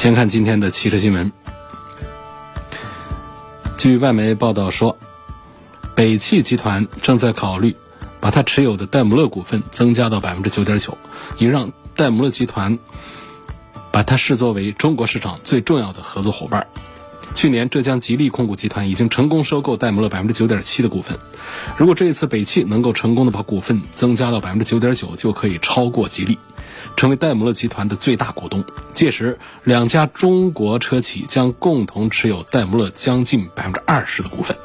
先看今天的汽车新闻。据外媒报道说，北汽集团正在考虑把它持有的戴姆勒股份增加到百分之九点九，以让戴姆勒集团把它视作为中国市场最重要的合作伙伴。去年，浙江吉利控股集团已经成功收购戴姆勒百分之九点七的股份。如果这一次北汽能够成功的把股份增加到百分之九点九，就可以超过吉利。成为戴姆勒集团的最大股东，届时两家中国车企将共同持有戴姆勒将近百分之二十的股份。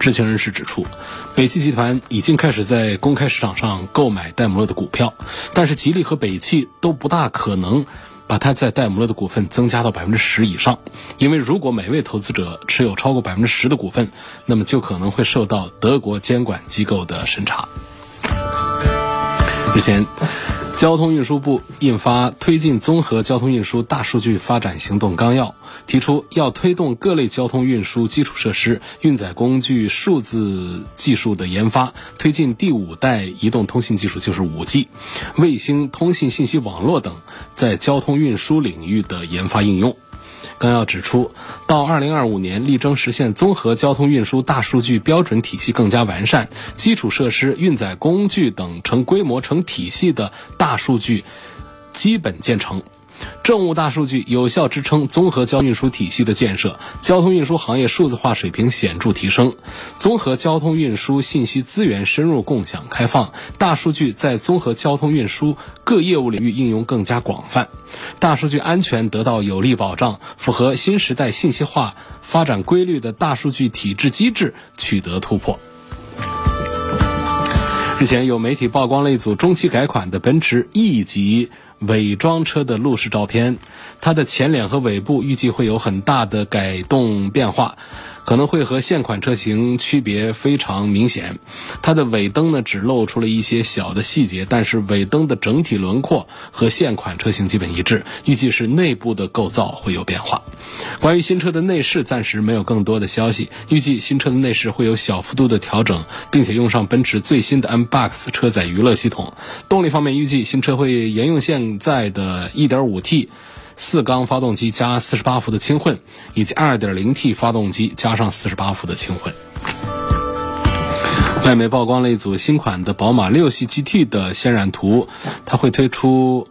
知情人士指出，北汽集团已经开始在公开市场上购买戴姆勒的股票，但是吉利和北汽都不大可能把它在戴姆勒的股份增加到百分之十以上，因为如果每位投资者持有超过百分之十的股份，那么就可能会受到德国监管机构的审查。日前。交通运输部印发《推进综合交通运输大数据发展行动纲要》，提出要推动各类交通运输基础设施、运载工具数字技术的研发，推进第五代移动通信技术，就是五 G、卫星通信信息网络等在交通运输领域的研发应用。纲要指出，到二零二五年，力争实现综合交通运输大数据标准体系更加完善，基础设施、运载工具等成规模、成体系的大数据基本建成。政务大数据有效支撑综合交通运输体系的建设，交通运输行业数字化水平显著提升，综合交通运输信息资源深入共享开放，大数据在综合交通运输各业务领域应用更加广泛，大数据安全得到有力保障，符合新时代信息化发展规律的大数据体制机制取得突破。日前有媒体曝光了一组中期改款的奔驰 E 级。伪装车的路试照片，它的前脸和尾部预计会有很大的改动变化，可能会和现款车型区别非常明显。它的尾灯呢，只露出了一些小的细节，但是尾灯的整体轮廓和现款车型基本一致。预计是内部的构造会有变化。关于新车的内饰，暂时没有更多的消息。预计新车的内饰会有小幅度的调整，并且用上奔驰最新的 M Box 车载娱乐系统。动力方面，预计新车会沿用现在的 1.5T。四缸发动机加四十八伏的轻混，以及二点零 T 发动机加上四十八伏的轻混。外媒曝光了一组新款的宝马六系 GT 的渲染图，它会推出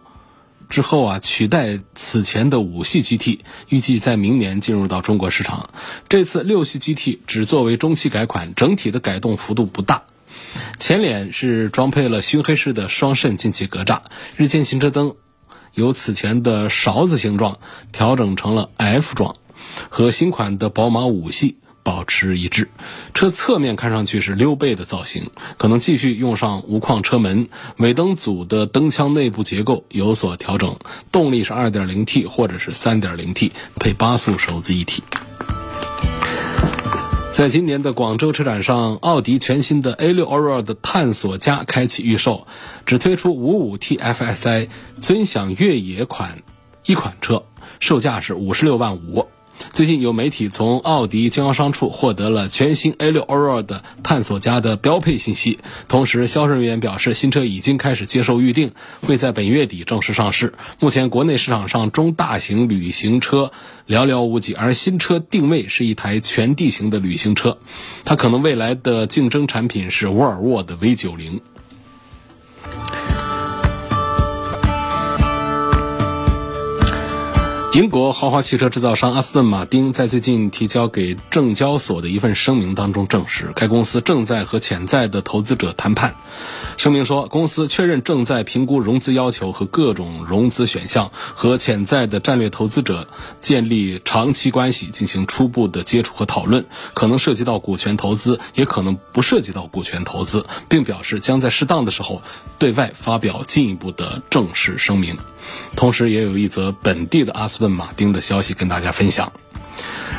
之后啊，取代此前的五系 GT，预计在明年进入到中国市场。这次六系 GT 只作为中期改款，整体的改动幅度不大。前脸是装配了熏黑式的双肾进气格栅，日间行车灯。由此前的勺子形状调整成了 F 状，和新款的宝马五系保持一致。车侧面看上去是溜背的造型，可能继续用上无框车门。尾灯组的灯腔内部结构有所调整，动力是 2.0T 或者是 3.0T，配八速手自一体。在今年的广州车展上，奥迪全新的 A6 Aurora 的探索家开启预售，只推出 55T FSI 尊享越野款一款车，售价是五十六万五。最近有媒体从奥迪经销商处获得了全新 A6 Allroad 探索家的标配信息，同时销售人员表示，新车已经开始接受预定，会在本月底正式上市。目前国内市场上中大型旅行车寥寥无几，而新车定位是一台全地形的旅行车，它可能未来的竞争产品是沃尔沃的 V90。英国豪华汽车制造商阿斯顿马丁在最近提交给证交所的一份声明当中证实，该公司正在和潜在的投资者谈判。声明说，公司确认正在评估融资要求和各种融资选项，和潜在的战略投资者建立长期关系，进行初步的接触和讨论，可能涉及到股权投资，也可能不涉及到股权投资，并表示将在适当的时候对外发表进一步的正式声明。同时也有一则本地的阿斯顿马丁的消息跟大家分享。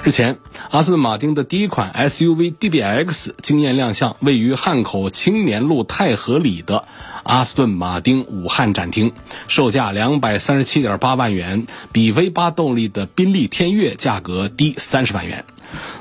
日前，阿斯顿马丁的第一款 SUV DBX 惊艳亮相，位于汉口青年路太和里的阿斯顿马丁武汉展厅，售价两百三十七点八万元，比 V 八动力的宾利天越价格低三十万元。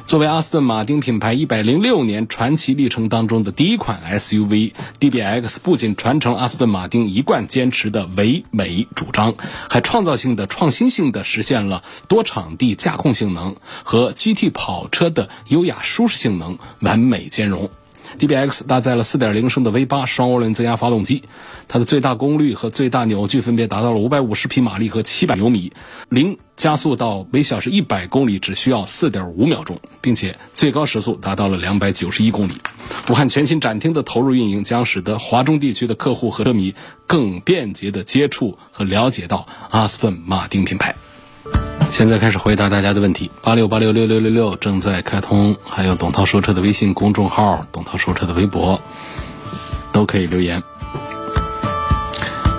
作为阿斯顿马丁品牌一百零六年传奇历程当中的第一款 SUV，DBX 不仅传承了阿斯顿马丁一贯坚持的唯美主张，还创造性的、创新性的实现了多场地驾控性能和 GT 跑车的优雅舒适性能完美兼容。DBX 搭载了4.0升的 V8 双涡轮增压发动机，它的最大功率和最大扭矩分别达到了550匹马力和700牛米，零加速到每小时100公里只需要4.5秒钟，并且最高时速达到了291公里。武汉全新展厅的投入运营，将使得华中地区的客户和车迷更便捷地接触和了解到阿斯顿马丁品牌。现在开始回答大家的问题，八六八六六六六六正在开通，还有董涛说车的微信公众号、董涛说车的微博，都可以留言。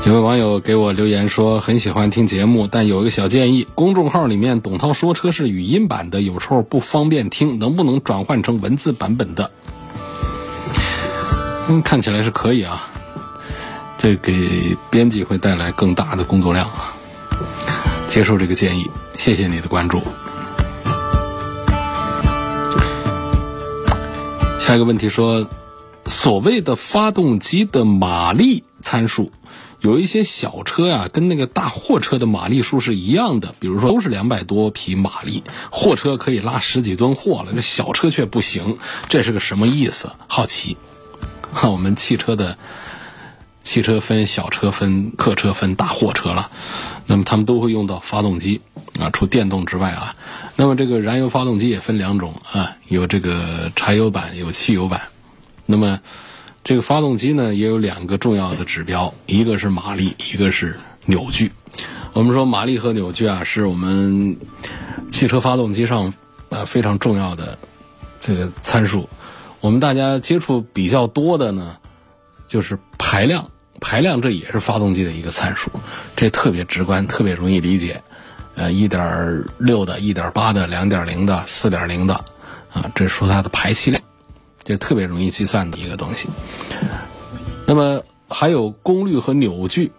有位网友给我留言说，很喜欢听节目，但有一个小建议：公众号里面董涛说车是语音版的，有时候不方便听，能不能转换成文字版本的？嗯，看起来是可以啊，这给编辑会带来更大的工作量啊。接受这个建议，谢谢你的关注。下一个问题说，所谓的发动机的马力参数，有一些小车呀，跟那个大货车的马力数是一样的，比如说都是两百多匹马力，货车可以拉十几吨货了，这小车却不行，这是个什么意思？好奇。哈，我们汽车的。汽车分小车、分客车、分大货车了，那么他们都会用到发动机啊，除电动之外啊。那么这个燃油发动机也分两种啊，有这个柴油版，有汽油版。那么这个发动机呢，也有两个重要的指标，一个是马力，一个是扭矩。我们说马力和扭矩啊，是我们汽车发动机上啊非常重要的这个参数。我们大家接触比较多的呢，就是排量。排量这也是发动机的一个参数，这特别直观，特别容易理解。呃，一点六的、一点八的、两点零的、四点零的，啊，这是说它的排气量，这特别容易计算的一个东西。那么还有功率和扭矩。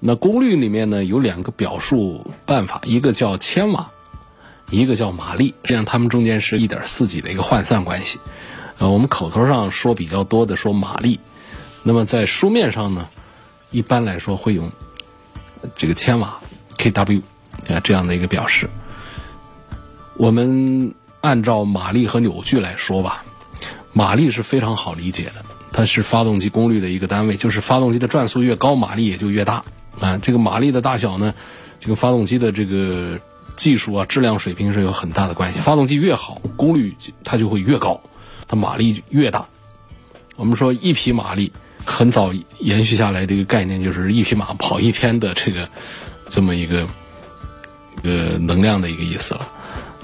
那功率里面呢有两个表述办法，一个叫千瓦，一个叫马力，这样它们中间是一点四几的一个换算关系。呃，我们口头上说比较多的说马力。那么在书面上呢，一般来说会用这个千瓦 kW 啊这样的一个表示。我们按照马力和扭矩来说吧，马力是非常好理解的，它是发动机功率的一个单位，就是发动机的转速越高，马力也就越大啊。这个马力的大小呢，这个发动机的这个技术啊、质量水平是有很大的关系。发动机越好，功率它就会越高，它马力越大。我们说一匹马力。很早延续下来的一个概念，就是一匹马跑一天的这个这么一个呃能量的一个意思了。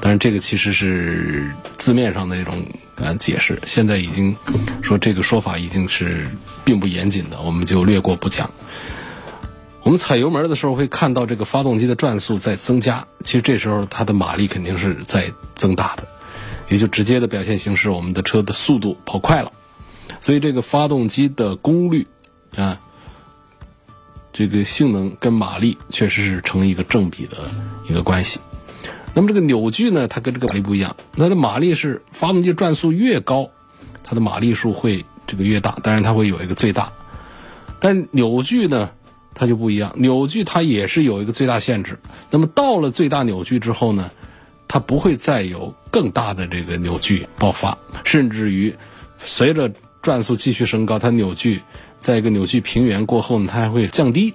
但是这个其实是字面上的这种呃解释，现在已经说这个说法已经是并不严谨的，我们就略过不讲。我们踩油门的时候会看到这个发动机的转速在增加，其实这时候它的马力肯定是在增大的，也就直接的表现形式，我们的车的速度跑快了。所以这个发动机的功率啊，这个性能跟马力确实是成一个正比的一个关系。那么这个扭矩呢，它跟这个马力不一样。它的马力是发动机转速越高，它的马力数会这个越大，当然它会有一个最大。但是扭矩呢，它就不一样。扭矩它也是有一个最大限制。那么到了最大扭矩之后呢，它不会再有更大的这个扭矩爆发，甚至于随着转速继续升高，它扭矩在一个扭矩平原过后呢，它还会降低。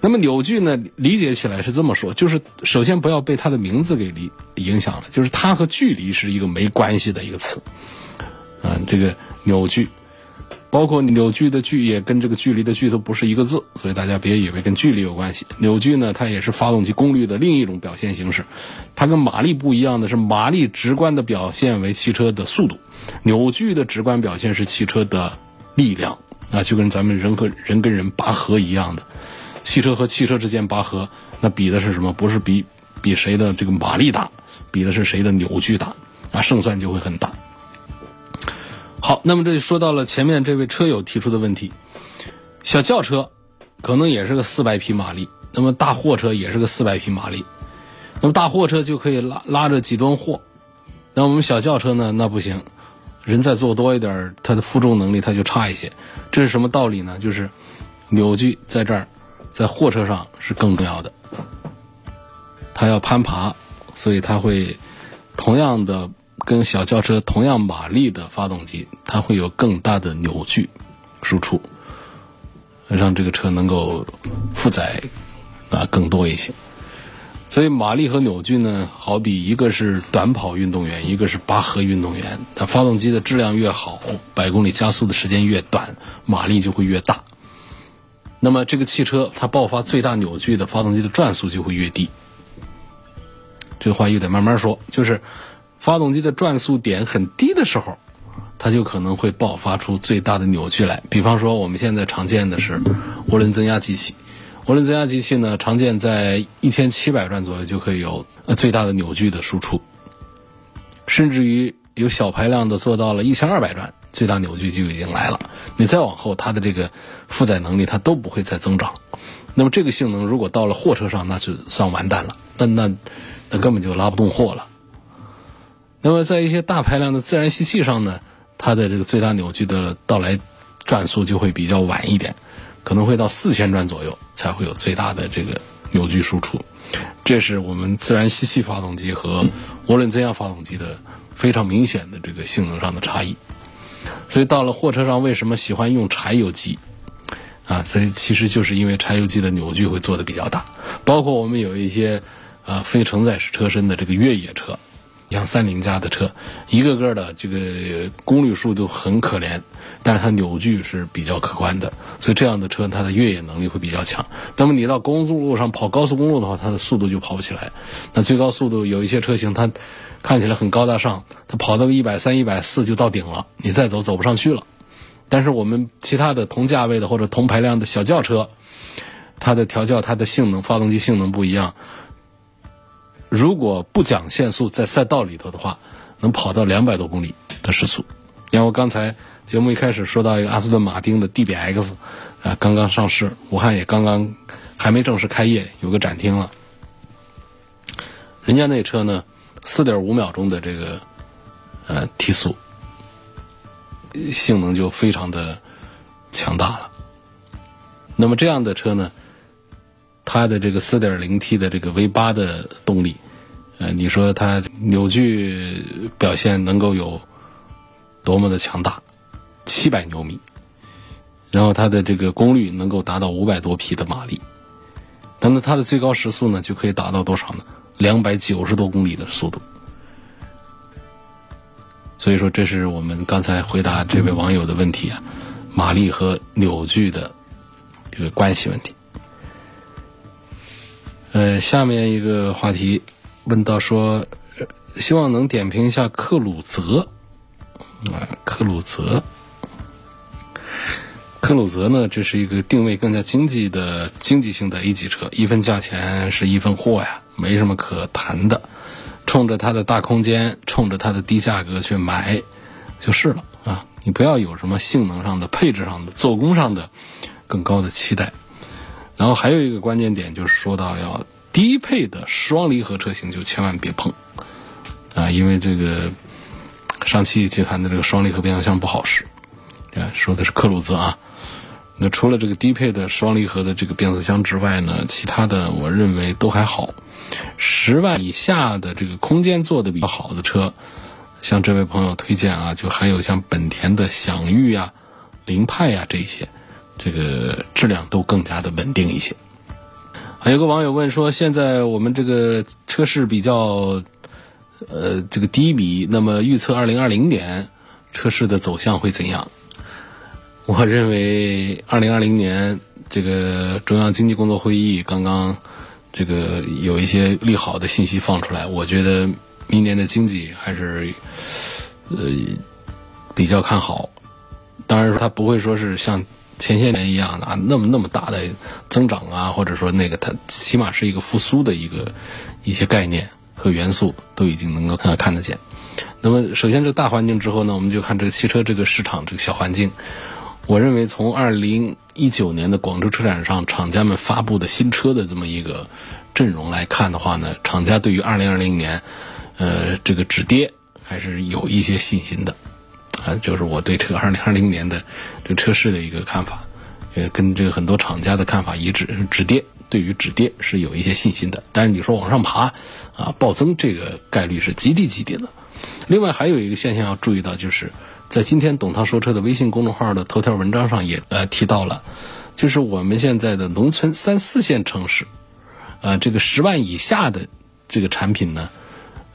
那么扭矩呢，理解起来是这么说，就是首先不要被它的名字给理影响了，就是它和距离是一个没关系的一个词。嗯，这个扭矩，包括扭矩的矩也跟这个距离的距都不是一个字，所以大家别以为跟距离有关系。扭矩呢，它也是发动机功率的另一种表现形式。它跟马力不一样的是，马力直观的表现为汽车的速度。扭矩的直观表现是汽车的力量啊，就跟咱们人和人跟人拔河一样的，汽车和汽车之间拔河，那比的是什么？不是比比谁的这个马力大，比的是谁的扭矩大啊，胜算就会很大。好，那么这就说到了前面这位车友提出的问题，小轿车可能也是个四百匹马力，那么大货车也是个四百匹马力，那么大货车就可以拉拉着几吨货，那我们小轿车呢？那不行，人再坐多一点，它的负重能力它就差一些。这是什么道理呢？就是扭矩在这儿，在货车上是更重要的，它要攀爬，所以它会同样的。跟小轿车同样马力的发动机，它会有更大的扭矩输出，让这个车能够负载啊更多一些。所以马力和扭矩呢，好比一个是短跑运动员，一个是拔河运动员。那发动机的质量越好，百公里加速的时间越短，马力就会越大。那么这个汽车它爆发最大扭矩的发动机的转速就会越低。这话又得慢慢说，就是。发动机的转速点很低的时候，它就可能会爆发出最大的扭矩来。比方说，我们现在常见的是涡轮增压机器，涡轮增压机器呢，常见在一千七百转左右就可以有最大的扭矩的输出，甚至于有小排量的做到了一千二百转，最大扭矩就已经来了。你再往后，它的这个负载能力它都不会再增长。那么这个性能如果到了货车上，那就算完蛋了，那那那根本就拉不动货了。那么在一些大排量的自然吸气上呢，它的这个最大扭矩的到来转速就会比较晚一点，可能会到四千转左右才会有最大的这个扭矩输出。这是我们自然吸气发动机和涡轮增压发动机的非常明显的这个性能上的差异。所以到了货车上，为什么喜欢用柴油机啊？所以其实就是因为柴油机的扭矩会做的比较大。包括我们有一些啊非承载式车身的这个越野车。像三菱家的车，一个个的这个功率数都很可怜，但是它扭矩是比较可观的，所以这样的车它的越野能力会比较强。那么你到公路上跑高速公路的话，它的速度就跑不起来。那最高速度有一些车型，它看起来很高大上，它跑到一百三、一百四就到顶了，你再走走不上去了。但是我们其他的同价位的或者同排量的小轿车，它的调教、它的性能、发动机性能不一样。如果不讲限速，在赛道里头的话，能跑到两百多公里的时速。因为我刚才节目一开始说到一个阿斯顿马丁的 DBX，啊，刚刚上市，武汉也刚刚还没正式开业，有个展厅了。人家那车呢，四点五秒钟的这个呃提速，性能就非常的强大了。那么这样的车呢？它的这个 4.0T 的这个 V8 的动力，呃，你说它扭矩表现能够有多么的强大？700牛米，然后它的这个功率能够达到500多匹的马力，那么它的最高时速呢，就可以达到多少呢？290多公里的速度。所以说，这是我们刚才回答这位网友的问题啊，马力和扭矩的这个关系问题。呃，下面一个话题，问到说，希望能点评一下克鲁泽，啊，克鲁泽，克鲁泽呢，这是一个定位更加经济的经济性的 A 级车，一分价钱是一分货呀，没什么可谈的，冲着它的大空间，冲着它的低价格去买就是了啊，你不要有什么性能上的、配置上的、做工上的更高的期待。然后还有一个关键点就是说到要低配的双离合车型就千万别碰啊，因为这个上汽集团的这个双离合变速箱不好使啊，说的是克鲁兹啊。那除了这个低配的双离合的这个变速箱之外呢，其他的我认为都还好。十万以下的这个空间做的比较好的车，像这位朋友推荐啊，就还有像本田的享域啊、凌派啊这些。这个质量都更加的稳定一些。还有个网友问说：“现在我们这个车市比较，呃，这个低迷，那么预测二零二零年车市的走向会怎样？” 我认为二零二零年这个中央经济工作会议刚刚这个有一些利好的信息放出来，我觉得明年的经济还是呃比较看好。当然说它不会说是像。前些年一样的啊，那么那么大的增长啊，或者说那个它起码是一个复苏的一个一些概念和元素都已经能够看看得见。那么首先这大环境之后呢，我们就看这个汽车这个市场这个小环境。我认为从二零一九年的广州车展上厂家们发布的新车的这么一个阵容来看的话呢，厂家对于二零二零年，呃，这个止跌还是有一些信心的，啊，就是我对这个二零二零年的这个车市的一个看法，呃，跟这个很多厂家的看法一致，止跌对于止跌是有一些信心的。但是你说往上爬，啊，暴增这个概率是极低极低的。另外还有一个现象要注意到就是。在今天董涛说车的微信公众号的头条文章上也呃提到了，就是我们现在的农村三四线城市，呃，这个十万以下的这个产品呢，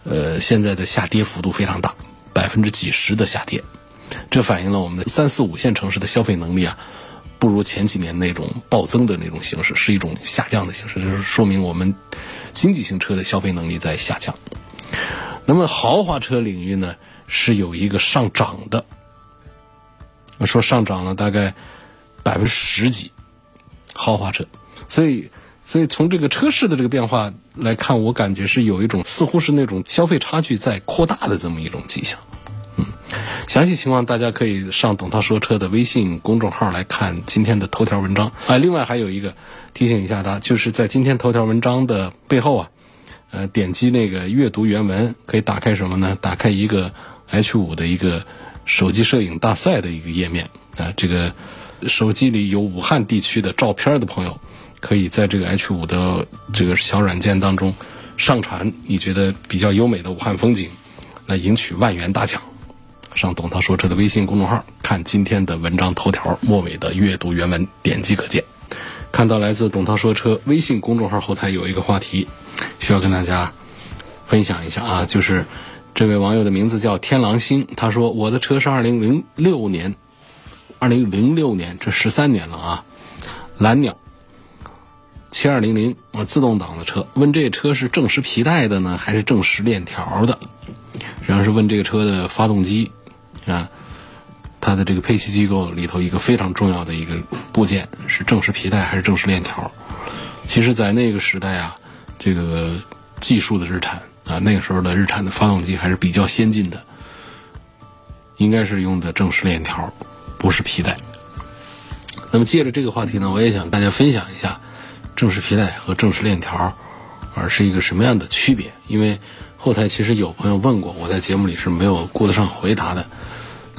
呃，现在的下跌幅度非常大，百分之几十的下跌，这反映了我们的三四五线城市的消费能力啊，不如前几年那种暴增的那种形式，是一种下降的形式，就是说明我们经济型车的消费能力在下降。那么豪华车领域呢？是有一个上涨的，说上涨了大概百分之十几，豪华车，所以所以从这个车市的这个变化来看，我感觉是有一种似乎是那种消费差距在扩大的这么一种迹象。详细情况大家可以上董涛说车的微信公众号来看今天的头条文章啊。另外还有一个提醒一下大家，就是在今天头条文章的背后啊，呃，点击那个阅读原文，可以打开什么呢？打开一个。H 五的一个手机摄影大赛的一个页面啊，这个手机里有武汉地区的照片的朋友，可以在这个 H 五的这个小软件当中上传你觉得比较优美的武汉风景，来赢取万元大奖。上董涛说车的微信公众号看今天的文章头条末尾的阅读原文，点击可见。看到来自董涛说车微信公众号后台有一个话题，需要跟大家分享一下啊，就是。这位网友的名字叫天狼星，他说：“我的车是二零零六年，二零零六年，这十三年了啊，蓝鸟七二零零啊，自动挡的车。问这车是正时皮带的呢，还是正时链条的？然后是问这个车的发动机啊，它的这个配气机构里头一个非常重要的一个部件是正时皮带还是正时链条？其实，在那个时代啊，这个技术的日产。”啊，那个时候的日产的发动机还是比较先进的，应该是用的正时链条，不是皮带。那么借着这个话题呢，我也想大家分享一下正时皮带和正时链条，而是一个什么样的区别？因为后台其实有朋友问过，我在节目里是没有顾得上回答的。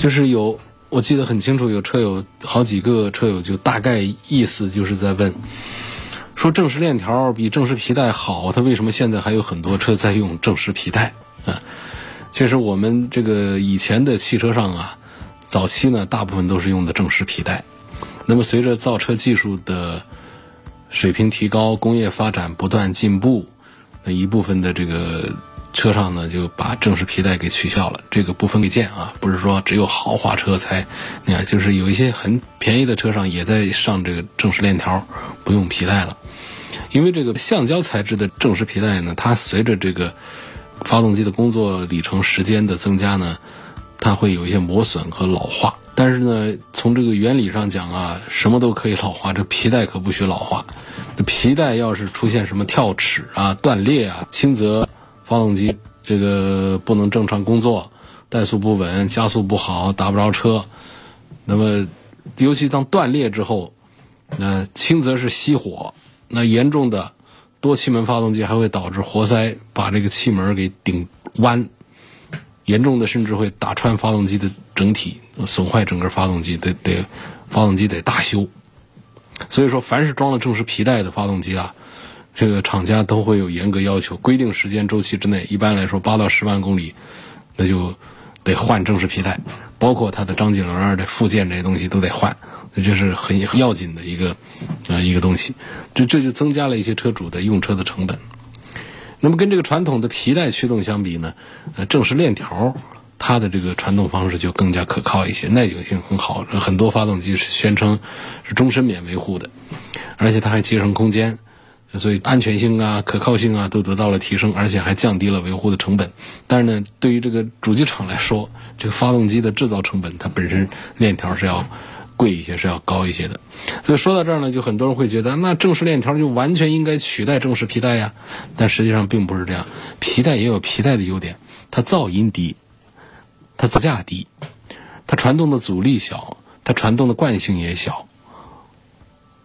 就是有，我记得很清楚，有车友好几个车友就大概意思就是在问。说正时链条比正时皮带好，它为什么现在还有很多车在用正时皮带？啊，其实我们这个以前的汽车上啊，早期呢大部分都是用的正时皮带。那么随着造车技术的水平提高，工业发展不断进步，那一部分的这个车上呢就把正时皮带给取消了。这个不分贵贱啊，不是说只有豪华车才你看，就是有一些很便宜的车上也在上这个正时链条，不用皮带了。因为这个橡胶材质的正时皮带呢，它随着这个发动机的工作里程时间的增加呢，它会有一些磨损和老化。但是呢，从这个原理上讲啊，什么都可以老化，这皮带可不许老化。这皮带要是出现什么跳齿啊、断裂啊，轻则发动机这个不能正常工作，怠速不稳，加速不好，打不着车。那么，尤其当断裂之后，那轻则是熄火。那严重的多气门发动机还会导致活塞把这个气门给顶弯，严重的甚至会打穿发动机的整体，损坏整个发动机，得得发动机得大修。所以说，凡是装了正时皮带的发动机啊，这个厂家都会有严格要求，规定时间周期之内，一般来说八到十万公里，那就得换正时皮带，包括它的张紧轮的附件这些东西都得换。这是很要紧的一个啊一个东西，这这就增加了一些车主的用车的成本。那么跟这个传统的皮带驱动相比呢，呃，正时链条它的这个传动方式就更加可靠一些，耐久性很好。很多发动机是宣称是终身免维护的，而且它还节省空间，所以安全性啊、可靠性啊都得到了提升，而且还降低了维护的成本。但是呢，对于这个主机厂来说，这个发动机的制造成本它本身链条是要。贵一些，是要高一些的。所以说到这儿呢，就很多人会觉得，那正时链条就完全应该取代正时皮带呀。但实际上并不是这样，皮带也有皮带的优点，它噪音低，它造价低，它传动的阻力小，它传动的惯性也小。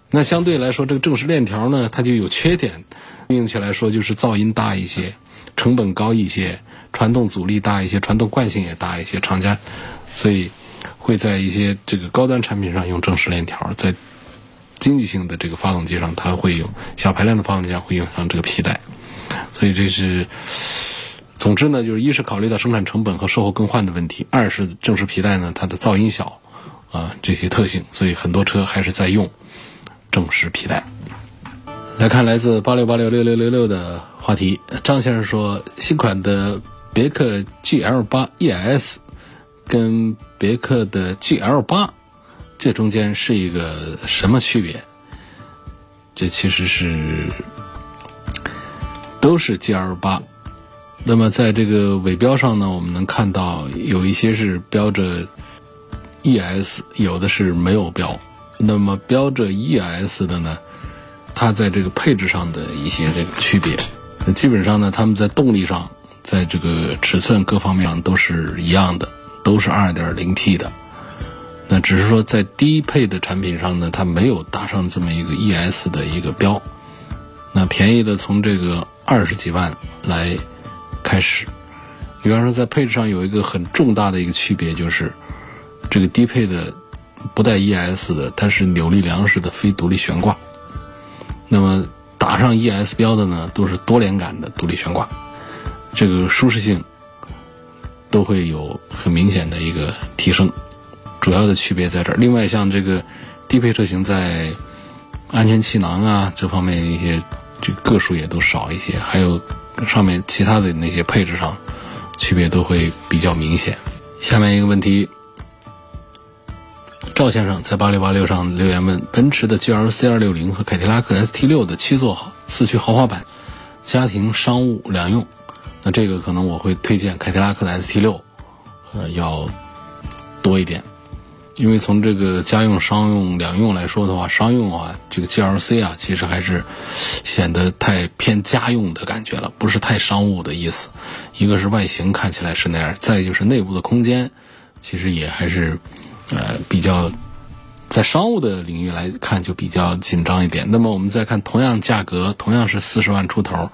那相对来说，这个正时链条呢，它就有缺点，运用起来说就是噪音大一些，成本高一些，传动阻力大一些，传动惯性也大一些。厂家所以会在一些这个高端产品上用正时链条，在经济性的这个发动机上，它会有小排量的发动机上会用上这个皮带。所以这是，总之呢，就是一是考虑到生产成本和售后更换的问题，二是正时皮带呢它的噪音小啊这些特性，所以很多车还是在用。正时皮带。来看来自八六八六六六六六的话题，张先生说，新款的别克 GL 八 ES 跟别克的 GL 八，这中间是一个什么区别？这其实是都是 GL 八。那么在这个尾标上呢，我们能看到有一些是标着 ES，有的是没有标。那么标着 ES 的呢，它在这个配置上的一些这个区别，那基本上呢，他们在动力上，在这个尺寸各方面都是一样的，都是 2.0T 的。那只是说在低配的产品上呢，它没有搭上这么一个 ES 的一个标。那便宜的从这个二十几万来开始。比方说在配置上有一个很重大的一个区别，就是这个低配的。不带 ES 的，它是扭力梁式的非独立悬挂。那么打上 ES 标的呢，都是多连杆的独立悬挂，这个舒适性都会有很明显的一个提升。主要的区别在这儿。另外，像这个低配车型在安全气囊啊这方面一些这个个数也都少一些，还有上面其他的那些配置上区别都会比较明显。下面一个问题。赵先生在八六八六上留言问：奔驰的 GLC 二六零和凯迪拉克 ST 六的七座四驱豪华版，家庭商务两用，那这个可能我会推荐凯迪拉克的 ST 六，呃，要多一点，因为从这个家用、商用两用来说的话，商用啊，这个 GLC 啊，其实还是显得太偏家用的感觉了，不是太商务的意思。一个是外形看起来是那样，再就是内部的空间，其实也还是。呃，比较在商务的领域来看就比较紧张一点。那么我们再看同样价格，同样是四十万出头，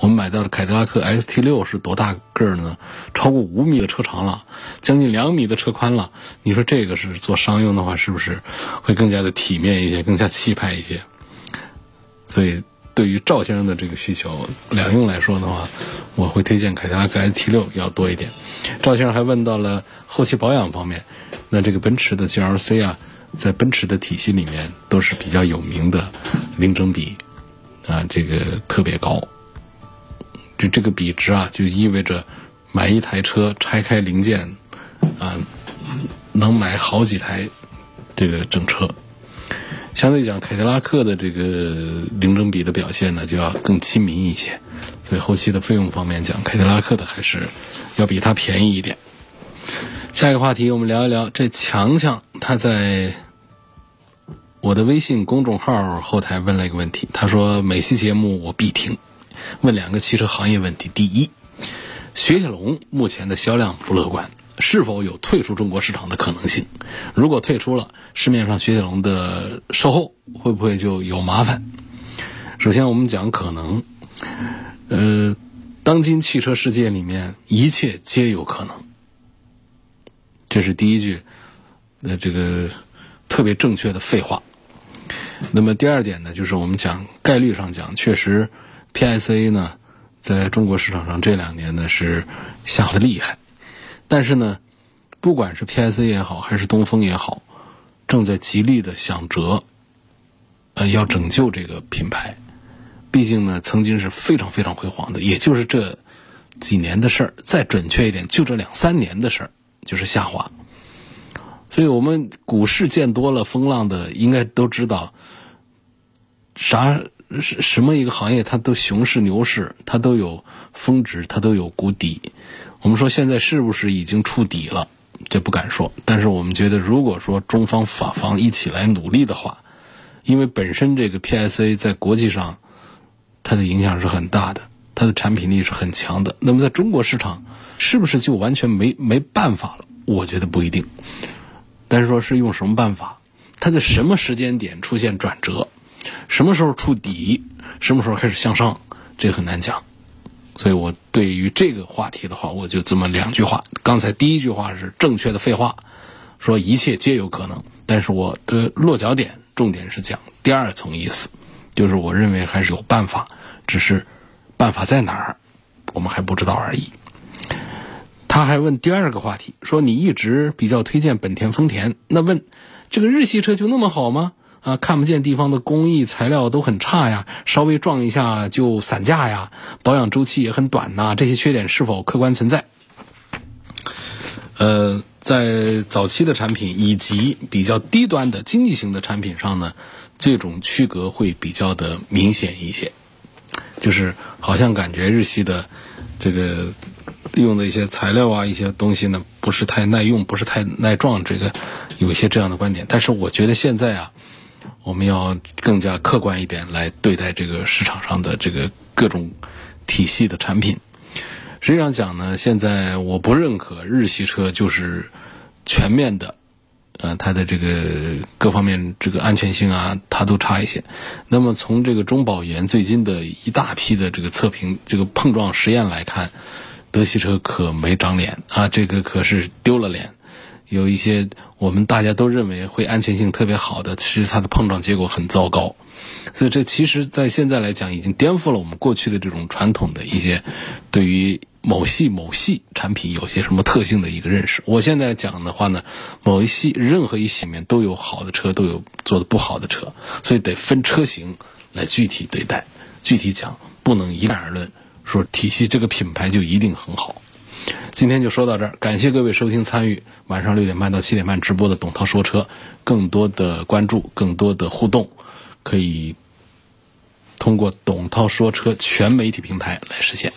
我们买到的凯迪拉克 XT 六是多大个儿呢？超过五米的车长了，将近两米的车宽了。你说这个是做商用的话，是不是会更加的体面一些，更加气派一些？所以对于赵先生的这个需求，两用来说的话，我会推荐凯迪拉克 XT 六要多一点。赵先生还问到了后期保养方面。那这个奔驰的 GLC 啊，在奔驰的体系里面都是比较有名的，零整比啊，这个特别高。就这个比值啊，就意味着买一台车拆开零件啊，能买好几台这个整车。相对讲，凯迪拉克的这个零整比的表现呢，就要更亲民一些。所以后期的费用方面讲，凯迪拉克的还是要比它便宜一点。下一个话题，我们聊一聊这强强他在我的微信公众号后台问了一个问题，他说每期节目我必听，问两个汽车行业问题：第一，雪铁龙目前的销量不乐观，是否有退出中国市场的可能性？如果退出了，市面上雪铁龙的售后会不会就有麻烦？首先，我们讲可能，呃，当今汽车世界里面一切皆有可能。这是第一句，呃，这个特别正确的废话。那么第二点呢，就是我们讲概率上讲，确实，PSA 呢，在中国市场上这两年呢是下的厉害。但是呢，不管是 PSA 也好，还是东风也好，正在极力的想辙，呃，要拯救这个品牌。毕竟呢，曾经是非常非常辉煌的，也就是这几年的事儿。再准确一点，就这两三年的事儿。就是下滑，所以我们股市见多了风浪的，应该都知道，啥什什么一个行业它都熊市牛市，它都有峰值，它都有谷底。我们说现在是不是已经触底了？这不敢说。但是我们觉得，如果说中方、法方一起来努力的话，因为本身这个 PSA 在国际上它的影响是很大的，它的产品力是很强的。那么在中国市场，是不是就完全没没办法了？我觉得不一定。但是说是用什么办法，它在什么时间点出现转折，什么时候触底，什么时候开始向上，这很难讲。所以我对于这个话题的话，我就这么两句话。刚才第一句话是正确的废话，说一切皆有可能。但是我的落脚点重点是讲第二层意思，就是我认为还是有办法，只是办法在哪儿，我们还不知道而已。他还问第二个话题，说你一直比较推荐本田、丰田，那问这个日系车就那么好吗？啊，看不见地方的工艺材料都很差呀，稍微撞一下就散架呀，保养周期也很短呐，这些缺点是否客观存在？呃，在早期的产品以及比较低端的经济型的产品上呢，这种区隔会比较的明显一些，就是好像感觉日系的这个。用的一些材料啊，一些东西呢，不是太耐用，不是太耐撞，这个有一些这样的观点。但是我觉得现在啊，我们要更加客观一点来对待这个市场上的这个各种体系的产品。实际上讲呢，现在我不认可日系车就是全面的，呃，它的这个各方面这个安全性啊，它都差一些。那么从这个中保研最近的一大批的这个测评、这个碰撞实验来看。德系车可没长脸啊，这个可是丢了脸。有一些我们大家都认为会安全性特别好的，其实它的碰撞结果很糟糕。所以这其实，在现在来讲，已经颠覆了我们过去的这种传统的一些对于某系某系产品有些什么特性的一个认识。我现在讲的话呢，某一系任何一系里面都有好的车，都有做的不好的车，所以得分车型来具体对待，具体讲，不能一概而论。说体系这个品牌就一定很好。今天就说到这儿，感谢各位收听参与晚上六点半到七点半直播的董涛说车。更多的关注，更多的互动，可以通过董涛说车全媒体平台来实现。